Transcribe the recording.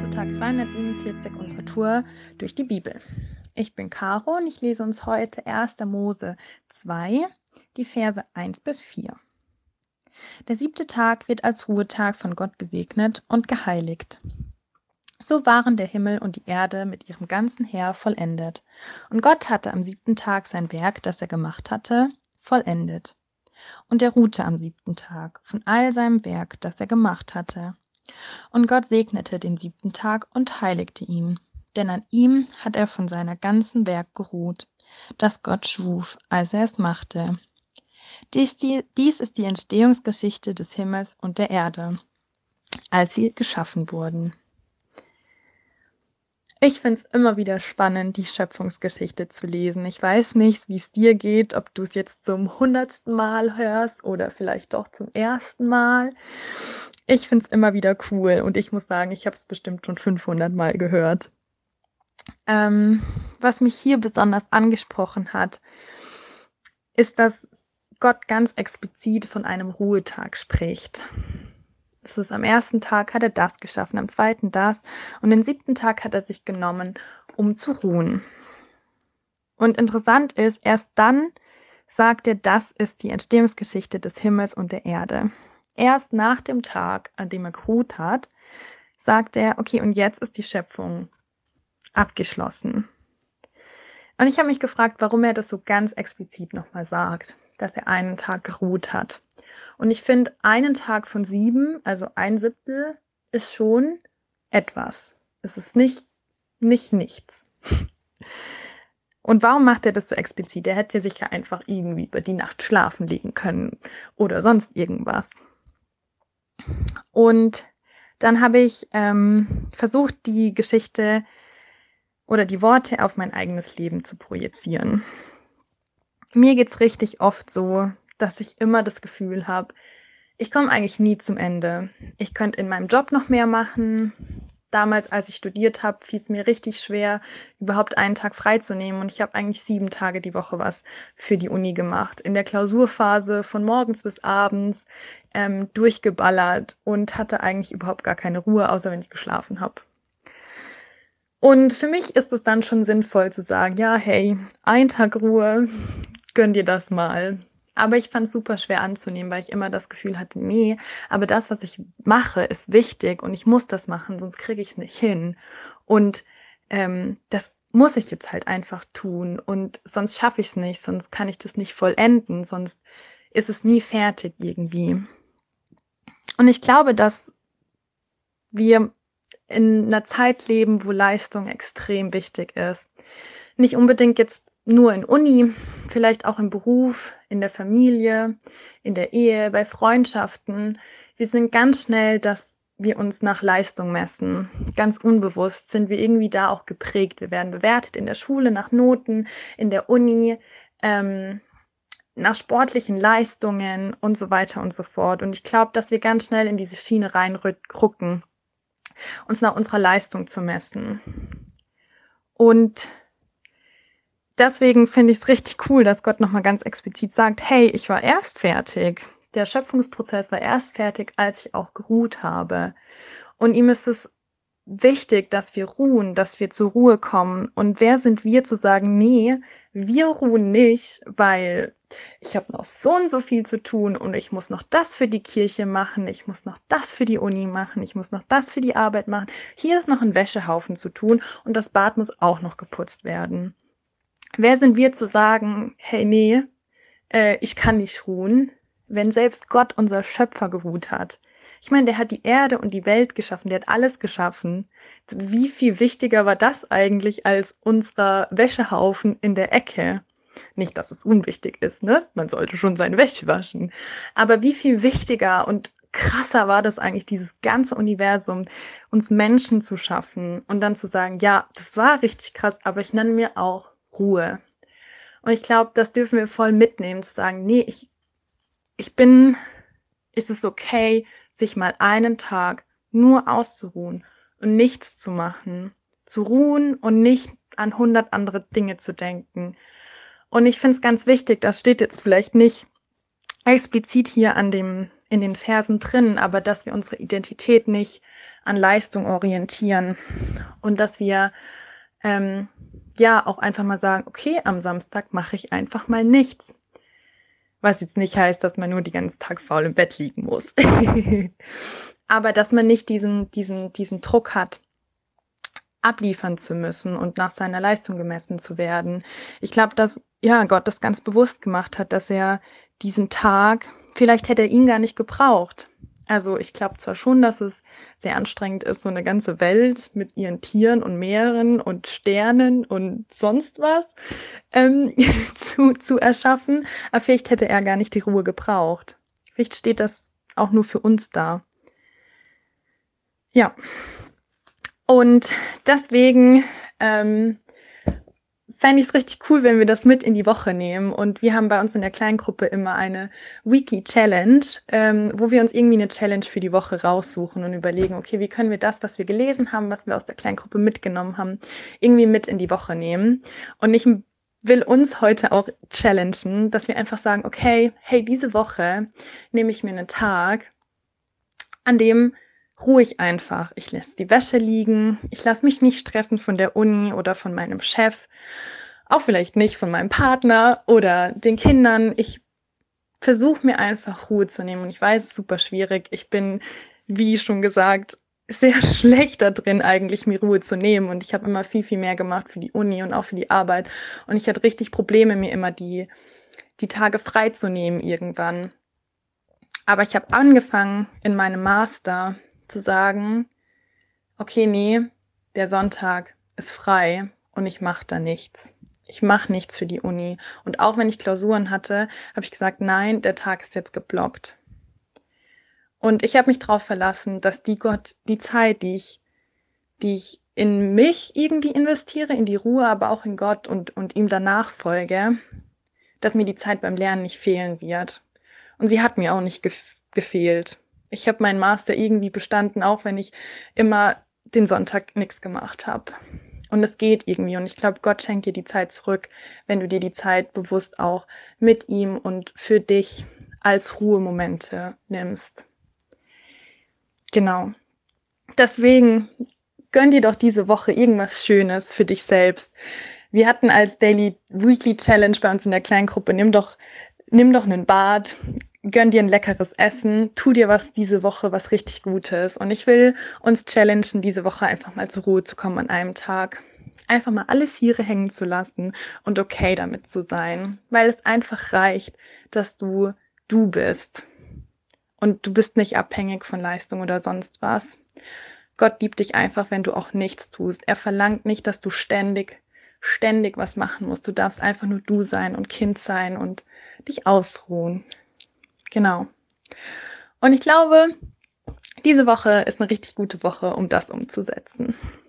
zu Tag 247 unserer Tour durch die Bibel. Ich bin Caro und ich lese uns heute 1. Mose 2, die Verse 1 bis 4. Der siebte Tag wird als Ruhetag von Gott gesegnet und geheiligt. So waren der Himmel und die Erde mit ihrem ganzen Heer vollendet. Und Gott hatte am siebten Tag sein Werk, das er gemacht hatte, vollendet. Und er ruhte am siebten Tag von all seinem Werk, das er gemacht hatte. Und Gott segnete den siebten Tag und heiligte ihn, denn an ihm hat er von seiner ganzen Werk geruht, das Gott schuf, als er es machte. Dies, die, dies ist die Entstehungsgeschichte des Himmels und der Erde, als sie geschaffen wurden. Ich finde es immer wieder spannend, die Schöpfungsgeschichte zu lesen. Ich weiß nicht, wie es dir geht, ob du es jetzt zum hundertsten Mal hörst oder vielleicht doch zum ersten Mal. Ich finde es immer wieder cool und ich muss sagen, ich habe es bestimmt schon 500 Mal gehört. Ähm, was mich hier besonders angesprochen hat, ist, dass Gott ganz explizit von einem Ruhetag spricht. Es ist am ersten Tag hat er das geschaffen, am zweiten das und den siebten Tag hat er sich genommen, um zu ruhen. Und interessant ist, erst dann sagt er, das ist die Entstehungsgeschichte des Himmels und der Erde. Erst nach dem Tag, an dem er geruht hat, sagt er, okay, und jetzt ist die Schöpfung abgeschlossen. Und ich habe mich gefragt, warum er das so ganz explizit nochmal sagt, dass er einen Tag geruht hat. Und ich finde, einen Tag von sieben, also ein Siebtel, ist schon etwas. Es ist nicht, nicht nichts. Und warum macht er das so explizit? Er hätte sich ja einfach irgendwie über die Nacht schlafen legen können oder sonst irgendwas. Und dann habe ich ähm, versucht, die Geschichte oder die Worte auf mein eigenes Leben zu projizieren. Mir geht's richtig oft so, dass ich immer das Gefühl habe, ich komme eigentlich nie zum Ende. Ich könnte in meinem Job noch mehr machen. Damals, als ich studiert habe, fiel es mir richtig schwer, überhaupt einen Tag freizunehmen. Und ich habe eigentlich sieben Tage die Woche was für die Uni gemacht. In der Klausurphase von morgens bis abends ähm, durchgeballert und hatte eigentlich überhaupt gar keine Ruhe, außer wenn ich geschlafen habe. Und für mich ist es dann schon sinnvoll zu sagen, ja, hey, ein Tag Ruhe, gönn dir das mal. Aber ich fand es super schwer anzunehmen, weil ich immer das Gefühl hatte, nee, aber das, was ich mache, ist wichtig und ich muss das machen, sonst kriege ich es nicht hin. Und ähm, das muss ich jetzt halt einfach tun und sonst schaffe ich es nicht, sonst kann ich das nicht vollenden, sonst ist es nie fertig irgendwie. Und ich glaube, dass wir in einer Zeit leben, wo Leistung extrem wichtig ist. Nicht unbedingt jetzt nur in Uni, vielleicht auch im Beruf, in der Familie, in der Ehe, bei Freundschaften. Wir sind ganz schnell, dass wir uns nach Leistung messen. Ganz unbewusst sind wir irgendwie da auch geprägt. Wir werden bewertet in der Schule nach Noten, in der Uni, ähm, nach sportlichen Leistungen und so weiter und so fort. Und ich glaube, dass wir ganz schnell in diese Schiene reinrücken, uns nach unserer Leistung zu messen. Und deswegen finde ich es richtig cool, dass Gott nochmal ganz explizit sagt, hey, ich war erst fertig. Der Schöpfungsprozess war erst fertig, als ich auch geruht habe. Und ihm ist es wichtig, dass wir ruhen, dass wir zur Ruhe kommen. Und wer sind wir zu sagen, nee, wir ruhen nicht, weil ich habe noch so und so viel zu tun und ich muss noch das für die Kirche machen, ich muss noch das für die Uni machen, ich muss noch das für die Arbeit machen. Hier ist noch ein Wäschehaufen zu tun und das Bad muss auch noch geputzt werden. Wer sind wir zu sagen, hey, nee, äh, ich kann nicht ruhen, wenn selbst Gott, unser Schöpfer, geruht hat? Ich meine, der hat die Erde und die Welt geschaffen, der hat alles geschaffen. Wie viel wichtiger war das eigentlich als unser Wäschehaufen in der Ecke? Nicht, dass es unwichtig ist, ne? Man sollte schon seine Wäsche waschen. Aber wie viel wichtiger und krasser war das eigentlich, dieses ganze Universum, uns Menschen zu schaffen und dann zu sagen, ja, das war richtig krass, aber ich nenne mir auch Ruhe. Und ich glaube, das dürfen wir voll mitnehmen, zu sagen, nee, ich, ich bin, ist es okay, sich mal einen Tag nur auszuruhen und nichts zu machen, zu ruhen und nicht an hundert andere Dinge zu denken. Und ich finde es ganz wichtig, das steht jetzt vielleicht nicht explizit hier an dem in den Versen drin, aber dass wir unsere Identität nicht an Leistung orientieren und dass wir ähm, ja auch einfach mal sagen, okay, am Samstag mache ich einfach mal nichts. Was jetzt nicht heißt, dass man nur die ganzen Tag faul im Bett liegen muss. aber dass man nicht diesen, diesen, diesen Druck hat, abliefern zu müssen und nach seiner Leistung gemessen zu werden. Ich glaube, dass ja Gott das ganz bewusst gemacht hat, dass er diesen Tag, vielleicht hätte er ihn gar nicht gebraucht. Also ich glaube zwar schon, dass es sehr anstrengend ist, so eine ganze Welt mit ihren Tieren und Meeren und Sternen und sonst was ähm, zu, zu erschaffen, aber vielleicht hätte er gar nicht die Ruhe gebraucht. Vielleicht steht das auch nur für uns da. Ja. Und deswegen ähm, fände ich es richtig cool, wenn wir das mit in die Woche nehmen. Und wir haben bei uns in der Kleingruppe immer eine Weekly Challenge, ähm, wo wir uns irgendwie eine Challenge für die Woche raussuchen und überlegen, okay, wie können wir das, was wir gelesen haben, was wir aus der Kleingruppe mitgenommen haben, irgendwie mit in die Woche nehmen. Und ich will uns heute auch challengen, dass wir einfach sagen, okay, hey, diese Woche nehme ich mir einen Tag, an dem ruhe ich einfach. Ich lasse die Wäsche liegen. Ich lasse mich nicht stressen von der Uni oder von meinem Chef. Auch vielleicht nicht von meinem Partner oder den Kindern. Ich versuche mir einfach Ruhe zu nehmen. Und ich weiß, es ist super schwierig. Ich bin, wie schon gesagt, sehr schlecht da drin, eigentlich mir Ruhe zu nehmen. Und ich habe immer viel, viel mehr gemacht für die Uni und auch für die Arbeit. Und ich hatte richtig Probleme, mir immer die, die Tage frei zu nehmen irgendwann. Aber ich habe angefangen in meinem Master zu sagen, okay, nee, der Sonntag ist frei und ich mache da nichts. Ich mache nichts für die Uni. Und auch wenn ich Klausuren hatte, habe ich gesagt, nein, der Tag ist jetzt geblockt. Und ich habe mich darauf verlassen, dass die Gott, die Zeit, die ich, die ich in mich irgendwie investiere, in die Ruhe, aber auch in Gott und, und ihm danach folge, dass mir die Zeit beim Lernen nicht fehlen wird. Und sie hat mir auch nicht gefehlt ich habe meinen Master irgendwie bestanden, auch wenn ich immer den Sonntag nichts gemacht habe. Und es geht irgendwie. Und ich glaube, Gott schenkt dir die Zeit zurück, wenn du dir die Zeit bewusst auch mit ihm und für dich als Ruhemomente nimmst. Genau. Deswegen gönn dir doch diese Woche irgendwas Schönes für dich selbst. Wir hatten als Daily Weekly Challenge bei uns in der kleinen Gruppe, nimm doch, nimm doch einen Bad, gönn dir ein leckeres Essen, tu dir was diese Woche, was richtig Gutes. Und ich will uns challengen, diese Woche einfach mal zur Ruhe zu kommen an einem Tag. Einfach mal alle Viere hängen zu lassen und okay damit zu sein. Weil es einfach reicht, dass du du bist. Und du bist nicht abhängig von Leistung oder sonst was. Gott liebt dich einfach, wenn du auch nichts tust. Er verlangt nicht, dass du ständig, ständig was machen musst. Du darfst einfach nur du sein und Kind sein und dich ausruhen. Genau. Und ich glaube, diese Woche ist eine richtig gute Woche, um das umzusetzen.